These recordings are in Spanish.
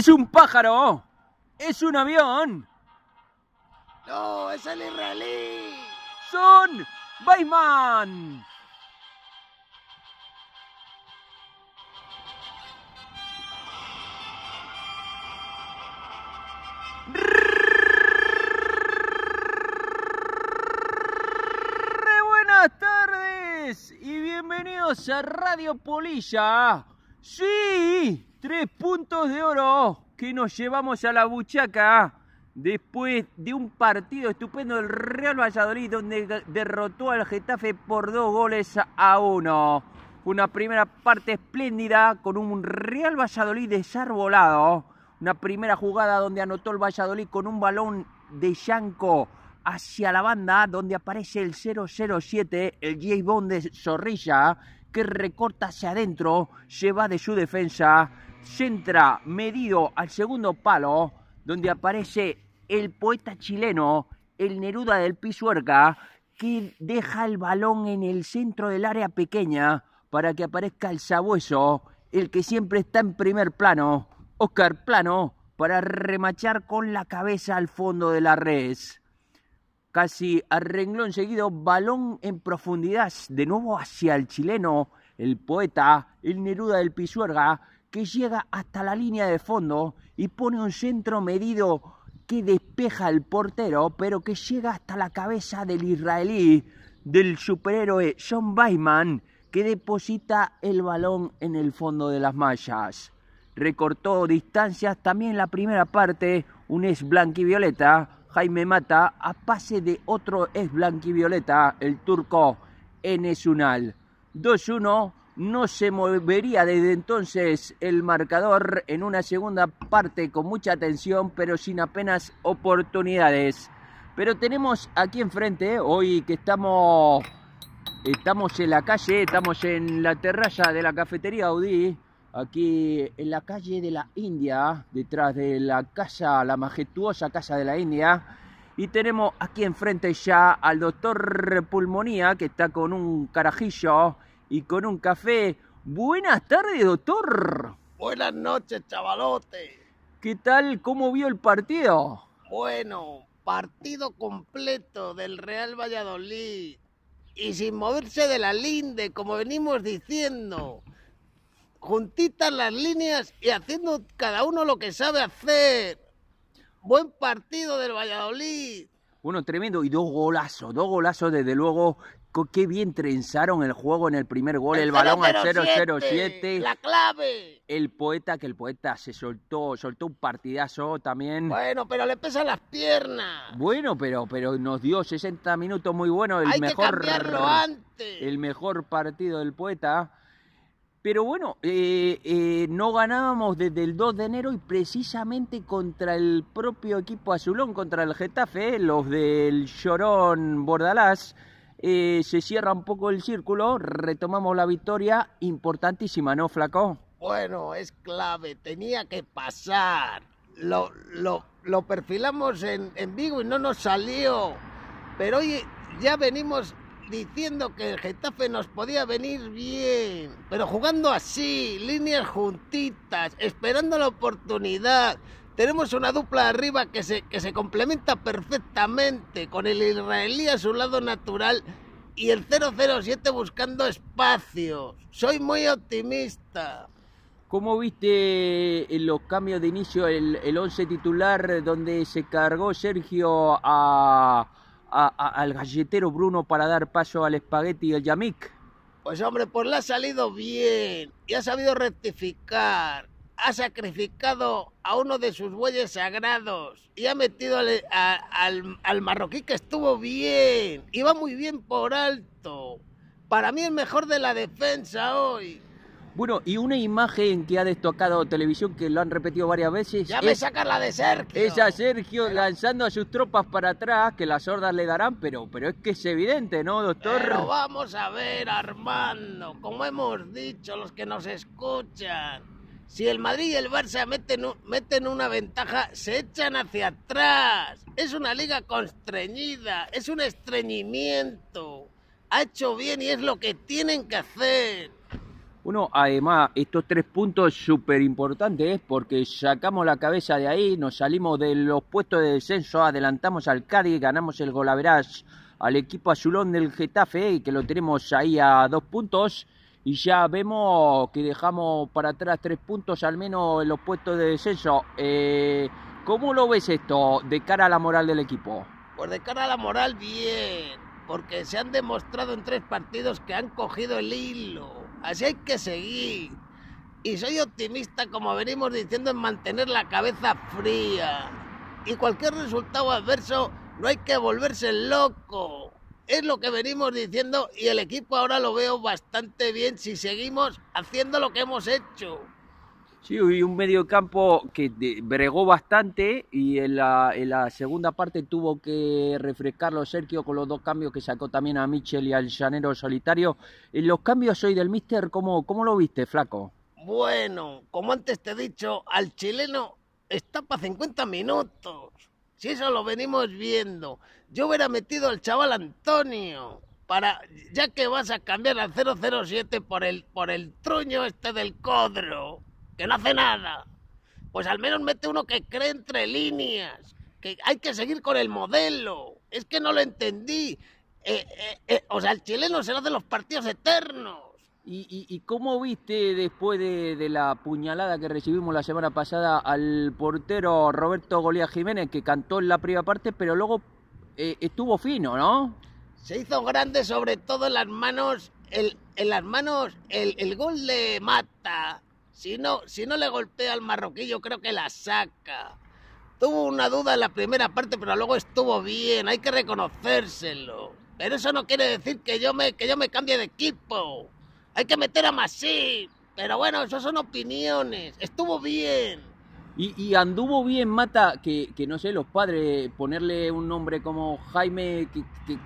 Es un pájaro. Es un avión. No, es el israelí. Son. Re buenas tardes y bienvenidos a Radio Polilla. Sí, tres puntos de oro que nos llevamos a la buchaca después de un partido estupendo del Real Valladolid donde derrotó al Getafe por dos goles a uno. Una primera parte espléndida con un Real Valladolid desarbolado. Una primera jugada donde anotó el Valladolid con un balón de Yanco hacia la banda donde aparece el 007, el J. Bond de Zorrilla, que recorta hacia adentro, lleva de su defensa, centra medido al segundo palo, donde aparece el poeta chileno, el Neruda del Pisuerga, que deja el balón en el centro del área pequeña para que aparezca el sabueso, el que siempre está en primer plano, Oscar Plano, para remachar con la cabeza al fondo de la red. Casi a renglón balón en profundidad, de nuevo hacia el chileno, el poeta, el Neruda del Pisuerga, que llega hasta la línea de fondo y pone un centro medido que despeja al portero, pero que llega hasta la cabeza del israelí, del superhéroe John Weisman, que deposita el balón en el fondo de las mallas. Recortó distancias también la primera parte, un es blanquivioleta, Jaime Mata, a pase de otro es blanquivioleta, el turco Enes Unal. 2-1, no se movería desde entonces el marcador en una segunda parte con mucha tensión, pero sin apenas oportunidades. Pero tenemos aquí enfrente, hoy que estamos, estamos en la calle, estamos en la terraza de la cafetería Audi, aquí en la calle de la India, detrás de la casa, la majestuosa casa de la India. Y tenemos aquí enfrente ya al doctor Pulmonía, que está con un carajillo y con un café. Buenas tardes, doctor. Buenas noches, chavalote. ¿Qué tal? ¿Cómo vio el partido? Bueno, partido completo del Real Valladolid. Y sin moverse de la linde, como venimos diciendo. Juntitas las líneas y haciendo cada uno lo que sabe hacer. Buen partido del Valladolid. Bueno, tremendo. Y dos golazos, dos golazos desde luego. Qué bien trenzaron el juego en el primer gol, el, El balón al 007, 007. La clave. El poeta, que el poeta se soltó, soltó un partidazo también. Bueno, pero le pesan las piernas. Bueno, pero, pero nos dio 60 minutos muy buenos, el Hay que mejor cambiarlo antes. el mejor partido del poeta. Pero bueno, eh, eh, no ganábamos desde el 2 de enero y precisamente contra el propio equipo azulón, contra el Getafe, los del Llorón Bordalás, eh, se cierra un poco el círculo, retomamos la victoria, importantísima, ¿no, Flaco? Bueno, es clave, tenía que pasar. Lo, lo, lo perfilamos en, en Vigo y no nos salió. Pero hoy ya venimos diciendo que el Getafe nos podía venir bien. Pero jugando así, líneas juntitas, esperando la oportunidad. Tenemos una dupla arriba que se, que se complementa perfectamente con el israelí a su lado natural y el 007 buscando espacios. Soy muy optimista. ¿Cómo viste en los cambios de inicio el, el once titular donde se cargó Sergio a, a- a- al galletero Bruno para dar paso al espagueti y al yamik? Pues hombre, pues le ha salido bien y ha sabido rectificar. Ha sacrificado a uno de sus bueyes sagrados y ha metido al, a- al- al marroquí que estuvo bien. Iba muy bien por alto. Para mí el mejor de la defensa hoy. Bueno, y una imagen que ha destacado televisión que lo han repetido varias veces Ya me es, saca la de Sergio. es a Sergio lanzando a sus tropas para atrás, que las hordas le darán, pero, pero es que es evidente, ¿no, doctor? Pero vamos a ver, Armando, como hemos dicho los que nos escuchan, si el Madrid y el Barça meten, una ventaja, se echan hacia atrás. Es una liga constreñida, es un estreñimiento. Ha hecho bien y es lo que tienen que hacer. Bueno, además, estos tres puntos súper importantes porque sacamos la cabeza de ahí, nos salimos de los puestos de descenso, adelantamos al Cádiz, ganamos el golaveras al equipo azulón del Getafe, y que lo tenemos ahí a dos puntos, y ya vemos que dejamos para atrás tres puntos al menos en los puestos de descenso. Eh, ¿Cómo lo ves esto de cara a la moral del equipo? Pues de cara a la moral, bien, porque se han demostrado en tres partidos que han cogido el hilo Así hay que seguir. Y soy optimista, como venimos diciendo, en mantener la cabeza fría. Y cualquier resultado adverso no hay que volverse loco. Es lo que venimos diciendo y el equipo ahora lo veo bastante bien si seguimos haciendo lo que hemos hecho. Sí, y un medio campo que bregó bastante y en la, en la, segunda parte tuvo que refrescarlo Sergio con los dos cambios que sacó también a Michel y al llanero solitario. En los cambios hoy del Mister, ¿cómo, ¿cómo lo viste, flaco? Bueno, como antes te he dicho, al chileno está para 50 minutos. Si eso lo venimos viendo. Yo hubiera metido al chaval Antonio para ya que vas a cambiar al 007 por el por el truño este del codro que no hace nada. Pues al menos mete uno que cree entre líneas, que hay que seguir con el modelo. Es que no lo entendí. Eh, eh, eh, o sea, el chileno se lo hace los partidos eternos. ¿Y, cómo viste después de, la puñalada que recibimos la semana pasada al portero Roberto Golía Jiménez, que cantó en la primera parte, pero luego estuvo fino, ¿no? Se hizo grande sobre todo en las manos, el, en las manos el, el gol de Mata, si no, si no le golpea al marroquí, yo creo que la saca. Tuvo una duda en la primera parte, pero luego estuvo bien, hay que reconocérselo. Pero eso no quiere decir que yo me, que yo me cambie de equipo. Hay que meter a Masí. Pero bueno, eso son opiniones. Estuvo bien. Y, anduvo bien, Mata, que, que, no sé, los padres, ponerle un nombre como Jaime, que, que,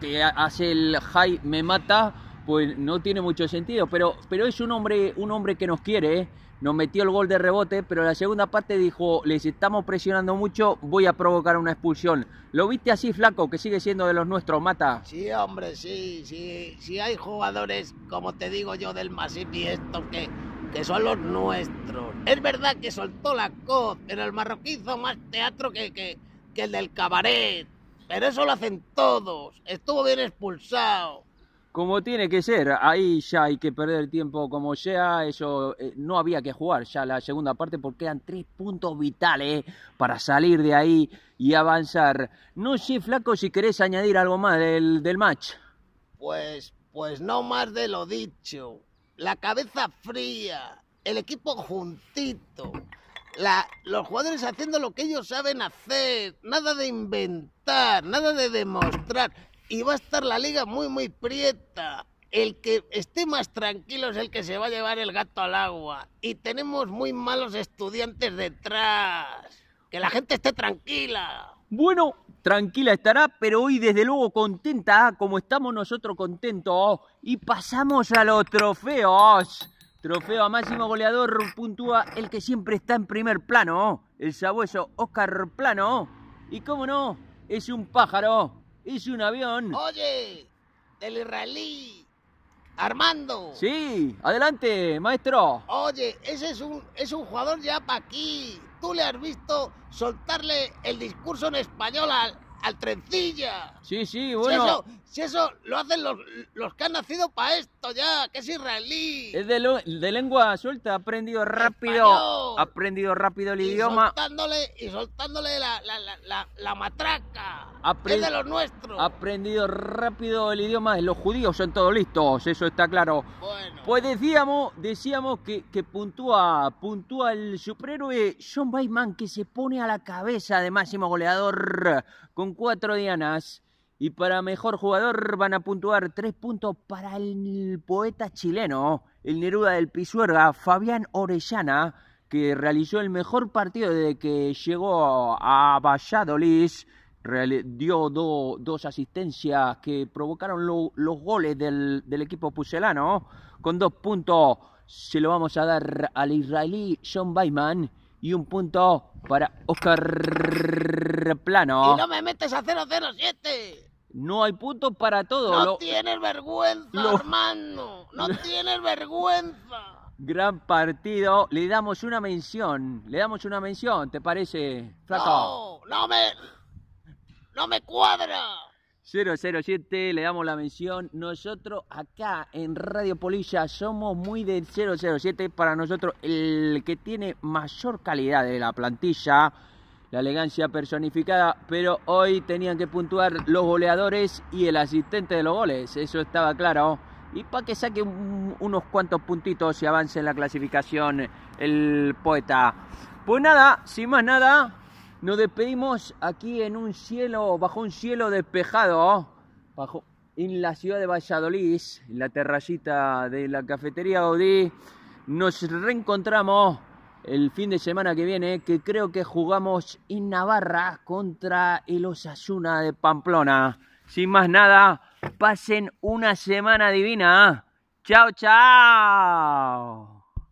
que hace el Jaime Mata, pues no tiene mucho sentido, pero, pero es un hombre, un hombre que nos quiere, ¿eh? nos metió el gol de rebote, pero la segunda parte dijo, les estamos presionando mucho, voy a provocar una expulsión. ¿Lo viste así, flaco, que sigue siendo de los nuestros, Mata? Sí, hombre, sí, sí, sí hay jugadores, como te digo yo, del Masip y estos que, que son los nuestros. Es verdad que soltó la coz, pero el marroquí hizo más teatro que, que, que el del cabaret. Pero eso lo hacen todos. Estuvo bien expulsado como tiene que ser. Ahí ya hay que perder tiempo como sea. Eso eh, no había que jugar ya la segunda parte porque eran tres puntos vitales para salir de ahí y avanzar. No sé, Flaco, si querés añadir algo más del, del match. Pues, pues no más de lo dicho. La cabeza fría, el equipo juntito. La, los jugadores haciendo lo que ellos saben hacer, nada de inventar, nada de demostrar y va a estar la liga muy, muy prieta. El que esté más tranquilo es el que se va a llevar el gato al agua. Y tenemos muy malos estudiantes detrás. Que la gente esté tranquila. Bueno, tranquila estará, pero hoy desde luego contenta, como estamos nosotros contentos. Y pasamos a los trofeos. Trofeo a máximo goleador puntúa el que siempre está en primer plano, el sabueso Oscar Plano. Y cómo no, es un pájaro es un avión. Oye, del israelí. Armando. Sí, adelante, maestro. Oye, ese es un, es un jugador ya para aquí. ¿Tú le has visto soltarle el discurso en español al, al trencilla. Sí, sí, bueno. Si eso, lo hacen los, los, que han nacido para esto ya, que es israelí. Es de, de lengua suelta, ha aprendido rápido. Ha aprendido rápido el idioma. Soltándole, y soltándole la, la, la, la matraca. es de los nuestros. Ha aprendido rápido el idioma. Los judíos son todos listos, eso está claro. Bueno. Pues decíamos, decíamos que, que puntúa, puntúa el superhéroe John Bateman que se pone a la cabeza de máximo goleador con cuatro dianas. Y para mejor jugador van a puntuar tres puntos para el poeta chileno, el Neruda del Pisuerga, Fabián Orellana, que realizó el mejor partido desde que llegó a Valladolid. Dio dos asistencias que provocaron los goles del, del, equipo pucelano. Con dos puntos se lo vamos a dar al israelí John Bayman y un punto para Oscar Plano. Y no me metes a 007. No hay puntos para todo. No Lo- tienes vergüenza, lo- hermano. No tienes vergüenza. Gran partido. Le damos una mención. Le damos una mención, ¿te parece, Flaco? No, no me. No me cuadra. 007, le damos la mención. Nosotros acá en Radio Polilla somos muy del 007. Para nosotros, el que tiene mayor calidad de la plantilla, la elegancia personificada. Pero hoy tenían que puntuar los goleadores y el asistente de los goles. Eso estaba claro. Y para que saque un- unos cuantos puntitos y avance en la clasificación el poeta. Pues nada, sin más nada, nos despedimos aquí en un cielo, bajo un cielo despejado, bajo, en la ciudad de Valladolid, en la terracita de la cafetería Gaudí. Nos reencontramos el fin de semana que viene, que creo que jugamos en Navarra contra el Osasuna de Pamplona. Sin más nada, pasen una semana divina. Chao, chao.